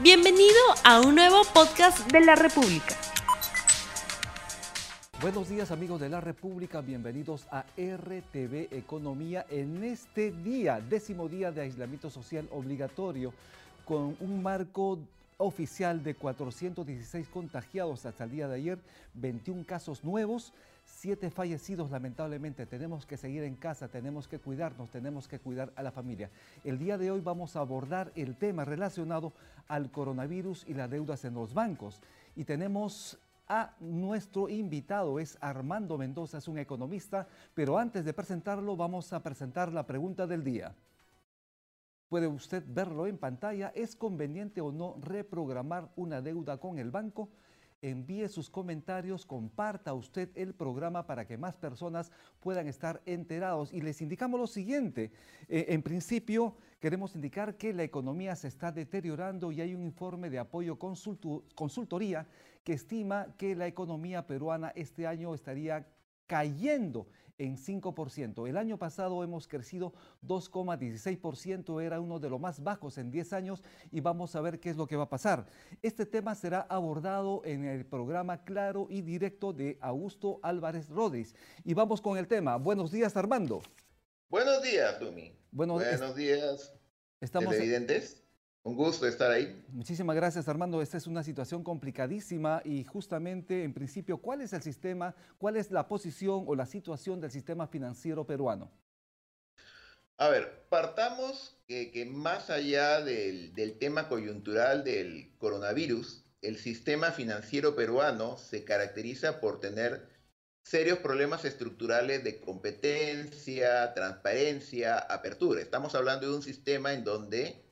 Bienvenido a un nuevo podcast de la República. Buenos días amigos de la República, bienvenidos a RTV Economía en este día, décimo día de aislamiento social obligatorio, con un marco oficial de 416 contagiados hasta el día de ayer, 21 casos nuevos, siete fallecidos lamentablemente. Tenemos que seguir en casa, tenemos que cuidarnos, tenemos que cuidar a la familia. El día de hoy vamos a abordar el tema relacionado al coronavirus y las deudas en los bancos. Y tenemos a nuestro invitado, es Armando Mendoza, es un economista, pero antes de presentarlo vamos a presentar la pregunta del día. Puede usted verlo en pantalla. ¿Es conveniente o no reprogramar una deuda con el banco? Envíe sus comentarios, comparta usted el programa para que más personas puedan estar enterados. Y les indicamos lo siguiente, eh, en principio queremos indicar que la economía se está deteriorando y hay un informe de apoyo consultoría que estima que la economía peruana este año estaría cayendo en 5%. El año pasado hemos crecido 2,16%, era uno de los más bajos en 10 años y vamos a ver qué es lo que va a pasar. Este tema será abordado en el programa Claro y Directo de Augusto Álvarez Rodríguez. Y vamos con el tema. Buenos días, Armando. Buenos días, Dumi. Buenos, días, estamos televidentes. Un gusto estar ahí. Muchísimas gracias, Armando. Esta es una situación complicadísima y justamente, en principio, ¿cuál es el sistema, cuál es la posición o la situación del sistema financiero peruano? A ver, partamos que, más allá del, del tema coyuntural del coronavirus, el sistema financiero peruano se caracteriza por tener serios problemas estructurales de competencia, transparencia, apertura. Estamos hablando de un sistema en donde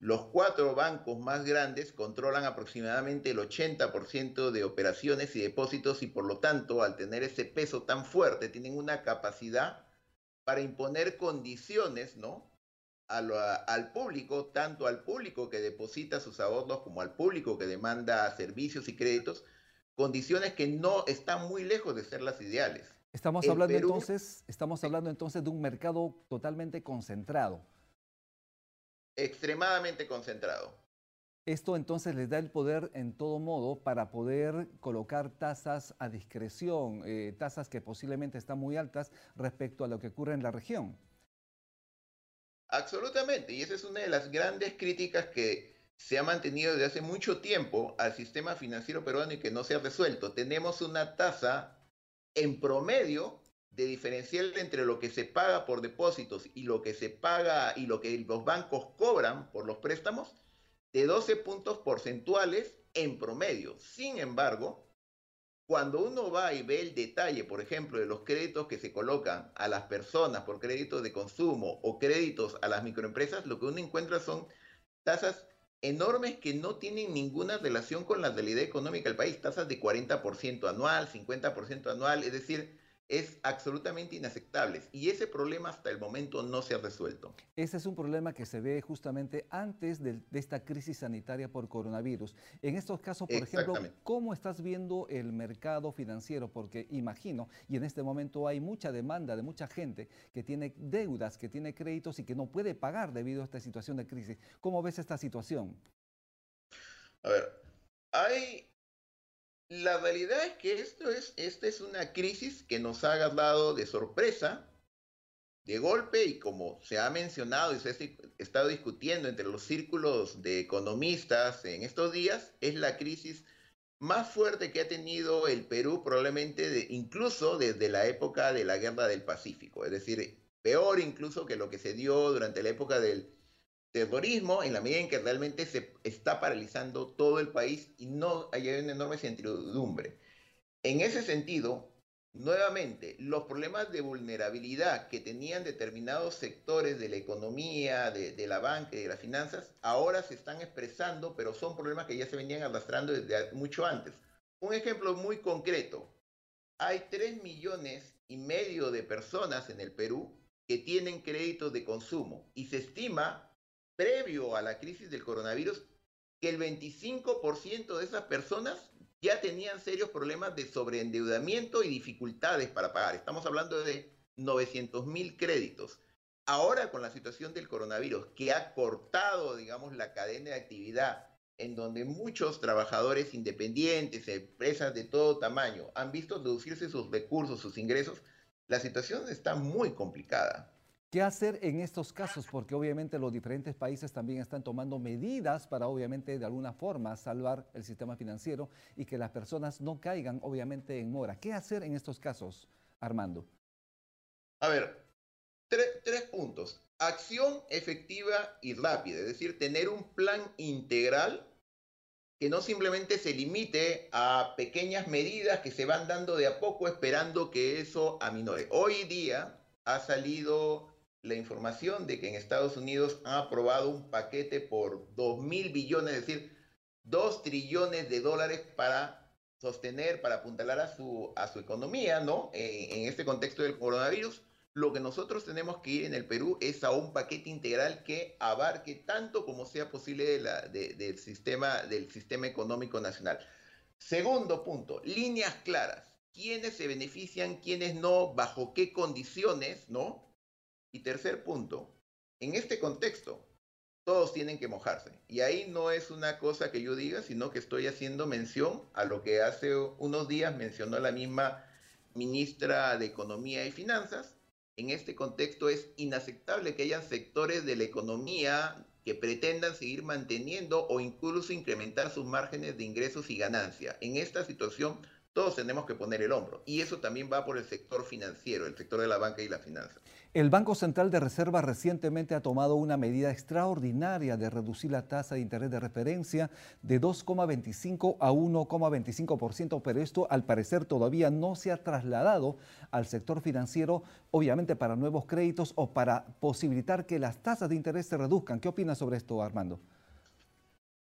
los cuatro bancos más grandes controlan aproximadamente el 80% de operaciones y depósitos y por lo tanto, al tener ese peso tan fuerte, tienen una capacidad para imponer condiciones, ¿no? al público, tanto al público que deposita sus ahorros como al público que demanda servicios y créditos, condiciones que no están muy lejos de ser las ideales. Estamos hablando entonces, estamos hablando entonces de un mercado totalmente concentrado extremadamente concentrado. Esto entonces les da el poder en todo modo para poder colocar tasas a discreción, eh, tasas que posiblemente están muy altas respecto a lo que ocurre en la región. Absolutamente, y esa es una de las grandes críticas que se ha mantenido desde hace mucho tiempo al sistema financiero peruano y que no se ha resuelto. Tenemos una tasa en promedio de diferencial entre lo que se paga por depósitos y lo que se paga y lo que los bancos cobran por los préstamos de 12 puntos porcentuales en promedio. Sin embargo, cuando uno va y ve el detalle, por ejemplo, de los créditos que se colocan a las personas por créditos de consumo o créditos a las microempresas, lo que uno encuentra son tasas enormes que no tienen ninguna relación con la realidad económica del país, tasas de 40% anual, 50% anual, es decir, es absolutamente inaceptable y ese problema hasta el momento no se ha resuelto. Ese es un problema que se ve justamente antes de, esta crisis sanitaria por coronavirus. En estos casos, por ejemplo, ¿cómo estás viendo el mercado financiero? Porque imagino, y en este momento hay mucha demanda de mucha gente que tiene deudas, que tiene créditos y que no puede pagar debido a esta situación de crisis. ¿Cómo ves esta situación? A ver, hay la realidad es que esto es, esta es una crisis que nos ha agarrado de sorpresa, de golpe, y como se ha mencionado y se ha estado discutiendo entre los círculos de economistas en estos días, es la crisis más fuerte que ha tenido el Perú probablemente incluso desde la época de la Guerra del Pacífico, es decir, peor incluso que lo que se dio durante la época del terrorismo en la medida en que realmente se está paralizando todo el país y no hay una enorme incertidumbre. En ese sentido, nuevamente, los problemas de vulnerabilidad que tenían determinados sectores de la economía, de, la banca y de las finanzas, ahora se están expresando, pero son problemas que ya se venían arrastrando desde mucho antes. Un ejemplo muy concreto. Hay 3 millones y medio de personas en el Perú que tienen créditos de consumo y se estima previo a la crisis del coronavirus que el 25% de esas personas ya tenían serios problemas de sobreendeudamiento y dificultades para pagar. Estamos hablando de 900 mil créditos. Ahora con la situación del coronavirus, que ha cortado, digamos, la cadena de actividad en donde muchos trabajadores independientes, empresas de todo tamaño, han visto reducirse sus recursos, sus ingresos, la situación está muy complicada. ¿Qué hacer en estos casos? Porque obviamente los diferentes países también están tomando medidas para obviamente de alguna forma salvar el sistema financiero y que las personas no caigan obviamente en mora. ¿Qué hacer en estos casos, Armando? A ver, tres puntos. Acción efectiva y rápida, es decir, tener un plan integral que no simplemente se limite a pequeñas medidas que se van dando de a poco esperando que eso aminore. Hoy día ha salido la información de que en Estados Unidos han aprobado un paquete por 2 mil billones, es decir, 2 trillones de dólares para sostener, para apuntalar a su, a su economía, ¿no? En, este contexto del coronavirus lo que nosotros tenemos que ir en el Perú es a un paquete integral que abarque tanto como sea posible del, sistema, del sistema económico nacional. Segundo punto, líneas claras. ¿Quiénes se benefician, quiénes no, bajo qué condiciones, no? Y tercer punto, en este contexto, todos tienen que mojarse. Y ahí no es una cosa que yo diga, sino que estoy haciendo mención a lo que hace unos días mencionó la misma ministra de Economía y Finanzas, en este contexto es inaceptable que haya sectores de la economía que pretendan seguir manteniendo o incluso incrementar sus márgenes de ingresos y ganancia. En esta situación todos tenemos que poner el hombro. Y eso también va por el sector financiero, el sector de la banca y la finanza. El Banco Central de Reserva recientemente ha tomado una medida extraordinaria de reducir la tasa de interés de referencia de 2,25 a 1,25%, pero esto al parecer todavía no se ha trasladado al sector financiero, obviamente para nuevos créditos o para posibilitar que las tasas de interés se reduzcan. ¿Qué opinas sobre esto, Armando?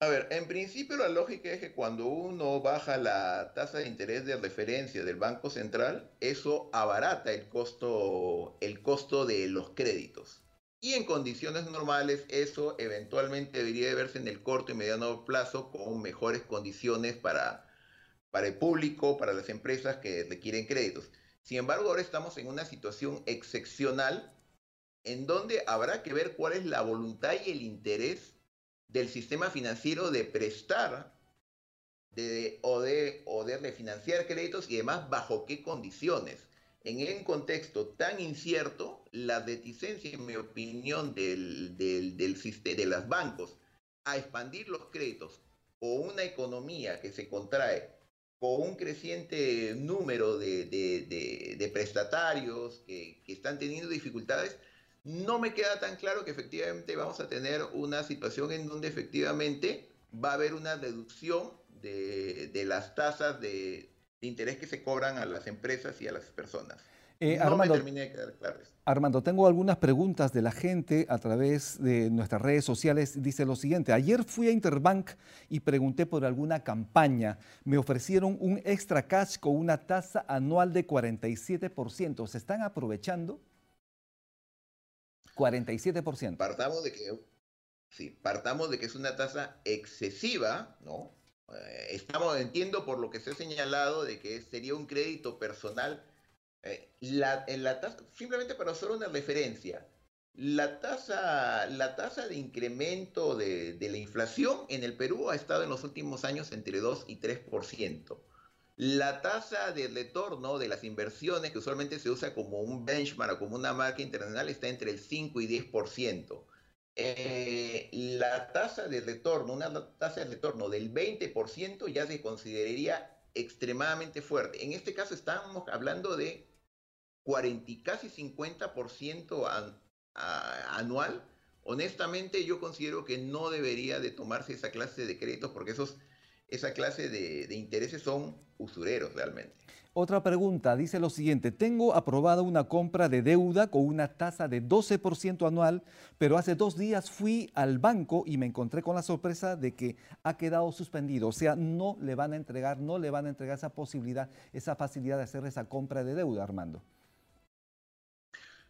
A ver, en principio la lógica es que cuando uno baja la tasa de interés de referencia del Banco Central, eso abarata el costo, el costo de los créditos. Y en condiciones normales eso eventualmente debería verse en el corto y mediano plazo con mejores condiciones para, para el público, para las empresas que requieren créditos. Sin embargo, ahora estamos en una situación excepcional en donde habrá que ver cuál es la voluntad y el interés del sistema financiero de prestar o, de, refinanciar créditos y además bajo qué condiciones. En un contexto tan incierto, la reticencia, en mi opinión, del, del, de los bancos a expandir los créditos o una economía que se contrae con un creciente número de, prestatarios que, están teniendo dificultades, no me queda tan claro que efectivamente vamos a tener una situación en donde efectivamente va a haber una reducción de, las tasas de, interés que se cobran a las empresas y a las personas. Eh, no Armando, me terminé de quedar claro. Armando, tengo algunas preguntas de la gente a través de nuestras redes sociales. Dice lo siguiente, ayer fui a Interbank y pregunté por alguna campaña. Me ofrecieron un extra cash con una tasa anual de 47%. ¿Se están aprovechando? 47%. Partamos de que, sí, partamos de que es una tasa excesiva, ¿no? Eh, estamos, entiendo por lo que se ha señalado de que sería un crédito personal. Eh, la, tasa, simplemente para hacer una referencia, la tasa, la tasa de incremento de, de, la inflación en el Perú ha estado en los últimos años entre 2 y 3%. La tasa de retorno de las inversiones, que usualmente se usa como un benchmark o como una marca internacional, está entre el 5 y 10%. Eh, la tasa de retorno, una tasa de retorno del 20% ya se consideraría extremadamente fuerte. En este caso estamos hablando de 40, casi 50% anual. Honestamente yo considero que no debería de tomarse esa clase de créditos porque esos esa clase de, intereses son usureros realmente. Otra pregunta dice lo siguiente, tengo aprobada una compra de deuda con una tasa de 12% anual, pero hace dos días fui al banco y me encontré con la sorpresa de que ha quedado suspendido, o sea, no le van a entregar, no le van a entregar esa posibilidad, esa facilidad de hacer esa compra de deuda, Armando.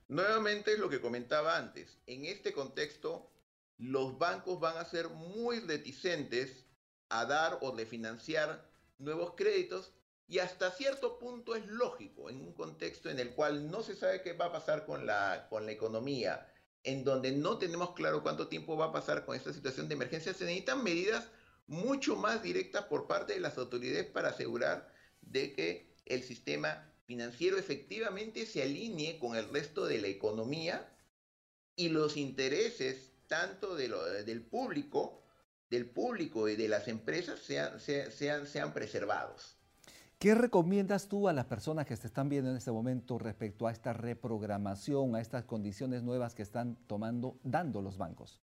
Nuevamente es lo que comentaba antes, en este contexto los bancos van a ser muy reticentes a dar o de financiar nuevos créditos y hasta cierto punto es lógico en un contexto en el cual no se sabe qué va a pasar con la, con la economía, en donde no tenemos claro cuánto tiempo va a pasar con esta situación de emergencia, se necesitan medidas mucho más directas por parte de las autoridades para asegurar de que el sistema financiero efectivamente se alinee con el resto de la economía y los intereses tanto de del público, del público y de las empresas sean, sean, sean preservados. ¿Qué recomiendas tú a las personas que se están viendo en este momento respecto a esta reprogramación, a estas condiciones nuevas que están tomando, dando los bancos?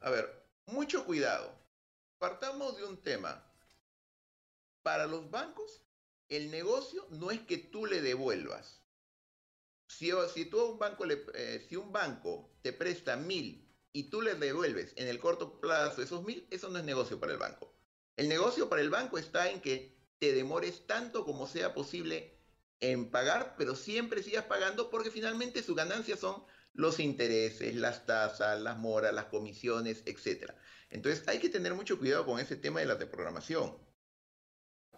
A ver, mucho cuidado. Partamos de un tema. Para los bancos, el negocio no es que tú le devuelvas. Si, si tú un banco le, eh, si un banco te presta mil y tú le devuelves en el corto plazo esos mil, eso no es negocio para el banco. El negocio para el banco está en que te demores tanto como sea posible en pagar, pero siempre sigas pagando porque finalmente su ganancia son los intereses, las tasas, las moras, las comisiones, etc. Entonces hay que tener mucho cuidado con ese tema de la reprogramación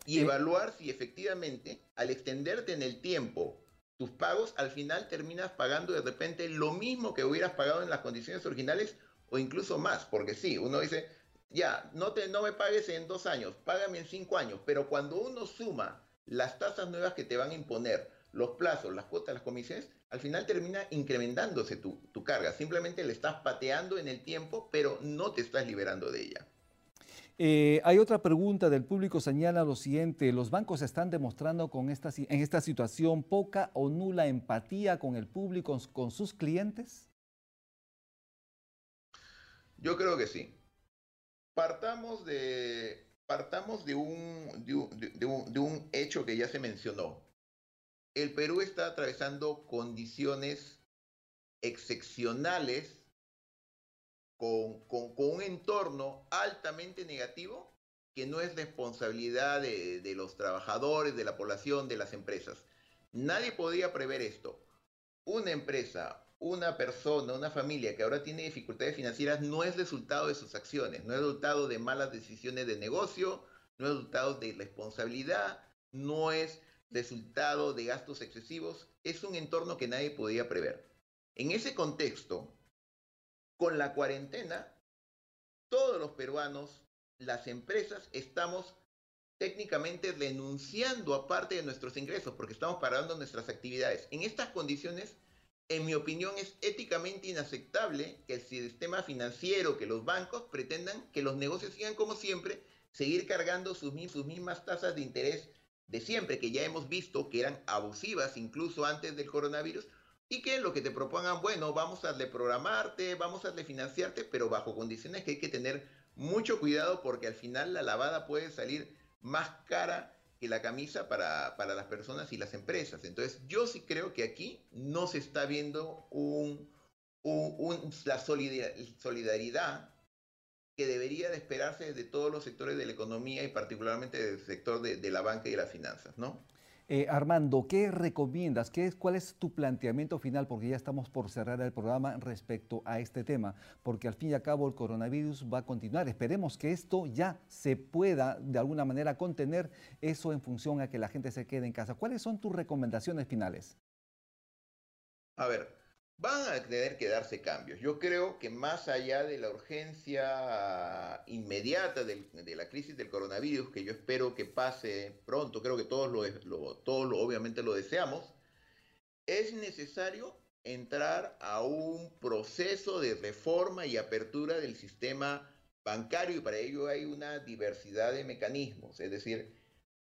y evaluar si efectivamente al extenderte en el tiempo tus pagos, al final terminas pagando de repente lo mismo que hubieras pagado en las condiciones originales o incluso más, porque sí, uno dice, ya, no, te, no me pagues en dos años, págame en cinco años, pero cuando uno suma las tasas nuevas que te van a imponer, los plazos, las cuotas, las comisiones, al final termina incrementándose tu, tu carga. Simplemente le estás pateando en el tiempo, pero no te estás liberando de ella. Eh, hay otra pregunta del público, señala lo siguiente, ¿los bancos están demostrando con esta, en esta situación poca o nula empatía con el público, con sus clientes? Yo creo que sí. Partamos de, partamos de un, de un hecho que ya se mencionó. El Perú está atravesando condiciones excepcionales con, un entorno altamente negativo que no es responsabilidad de, de, los trabajadores, de la población, de las empresas. Nadie podía prever esto. Una empresa, una persona, una familia que ahora tiene dificultades financieras no es resultado de sus acciones, no es resultado de malas decisiones de negocio, no es resultado de responsabilidad, no es resultado de gastos excesivos, es un entorno que nadie podía prever. En ese contexto, con la cuarentena, todos los peruanos, las empresas, estamos técnicamente renunciando a parte de nuestros ingresos porque estamos parando nuestras actividades. En estas condiciones, en mi opinión, es éticamente inaceptable que el sistema financiero, que los bancos pretendan que los negocios sigan como siempre, seguir cargando sus, sus mismas tasas de interés de siempre, que ya hemos visto que eran abusivas incluso antes del coronavirus, y que lo que te propongan, bueno, vamos a reprogramarte, vamos a refinanciarte, pero bajo condiciones que hay que tener mucho cuidado porque al final la lavada puede salir más cara que la camisa para, para las personas y las empresas. Entonces yo sí creo que aquí no se está viendo un, un, la solidaridad que debería de esperarse de todos los sectores de la economía y particularmente del sector de, la banca y de las finanzas, ¿no? Eh, Armando, ¿qué recomiendas? ¿Qué es, ¿Cuál es tu planteamiento final? Porque ya estamos por cerrar el programa respecto a este tema, porque al fin y al cabo el coronavirus va a continuar. Esperemos que esto ya se pueda de alguna manera contener eso en función a que la gente se quede en casa. ¿Cuáles son tus recomendaciones finales? A ver, van a tener que darse cambios. Yo creo que más allá de la urgencia inmediata de la crisis del coronavirus, que yo espero que pase pronto, creo que todos lo, todos lo, obviamente lo deseamos, es necesario entrar a un proceso de reforma y apertura del sistema bancario y para ello hay una diversidad de mecanismos, es decir,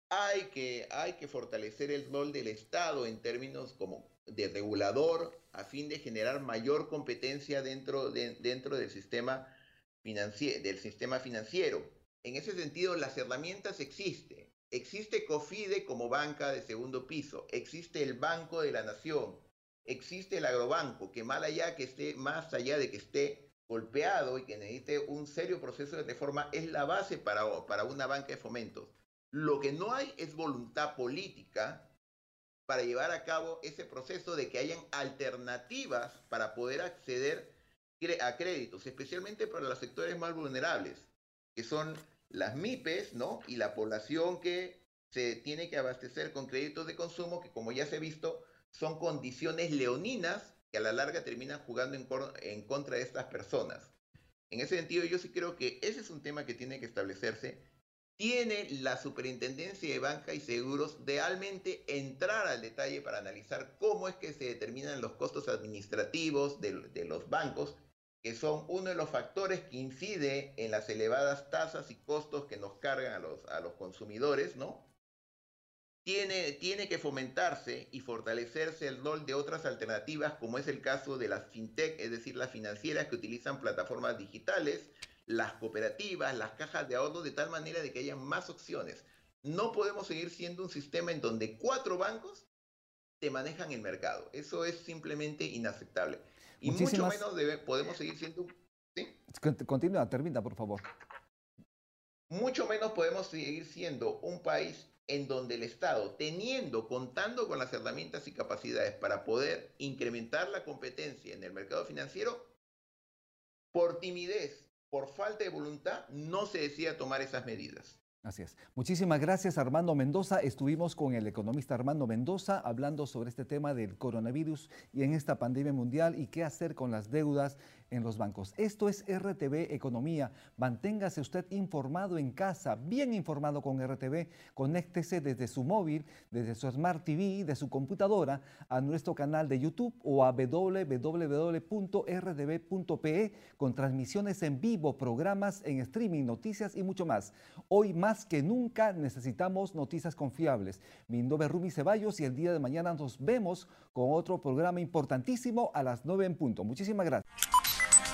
hay que, hay que fortalecer el rol del Estado en términos como de regulador a fin de generar mayor competencia dentro, de, dentro del, sistema del sistema financiero. En ese sentido, las herramientas existen. Existe COFIDE como banca de segundo piso, existe el Banco de la Nación, existe el agrobanco, que más allá, que esté, más allá de que esté golpeado y que necesite un serio proceso de reforma, es la base para, para una banca de fomentos. Lo que no hay es voluntad política para llevar a cabo ese proceso de que hayan alternativas para poder acceder a créditos, especialmente para los sectores más vulnerables, que son las MIPES, ¿no? Y la población que se tiene que abastecer con créditos de consumo, que como ya se ha visto, son condiciones leoninas que a la larga terminan jugando en, en contra de estas personas. En ese sentido, yo sí creo que ese es un tema que tiene que establecerse. Tiene la Superintendencia de Banca y Seguros realmente entrar al detalle para analizar cómo es que se determinan los costos administrativos de, de los bancos, que son uno de los factores que incide en las elevadas tasas y costos que nos cargan a los, a los consumidores, ¿no? tiene, tiene que fomentarse y fortalecerse el rol de otras alternativas, como es el caso de las fintech, es decir, las financieras que utilizan plataformas digitales, las cooperativas, las cajas de ahorro, de tal manera de que haya más opciones. No podemos seguir siendo un sistema en donde cuatro bancos te manejan el mercado. Eso es simplemente inaceptable. Y mucho menos podemos seguir siendo... ¿sí? Continúa, termina, por favor. Mucho menos podemos seguir siendo un país en donde el Estado, teniendo, contando con las herramientas y capacidades para poder incrementar la competencia en el mercado financiero, por timidez, por falta de voluntad, no se decía tomar esas medidas. Así es. Muchísimas gracias Armando Mendoza. Estuvimos con el economista Armando Mendoza hablando sobre este tema del coronavirus y en esta pandemia mundial y qué hacer con las deudas en los bancos. Esto es RTV Economía. Manténgase usted informado en casa, bien informado con RTV. Conéctese desde su móvil, desde su Smart TV, de su computadora, a nuestro canal de YouTube o a www.rdb.pe con transmisiones en vivo, programas en streaming, noticias y mucho más. Hoy más que nunca necesitamos noticias confiables. Mi nombre es Rumi Ceballos y el día de mañana nos vemos con otro programa importantísimo a las 9 en punto. Muchísimas gracias.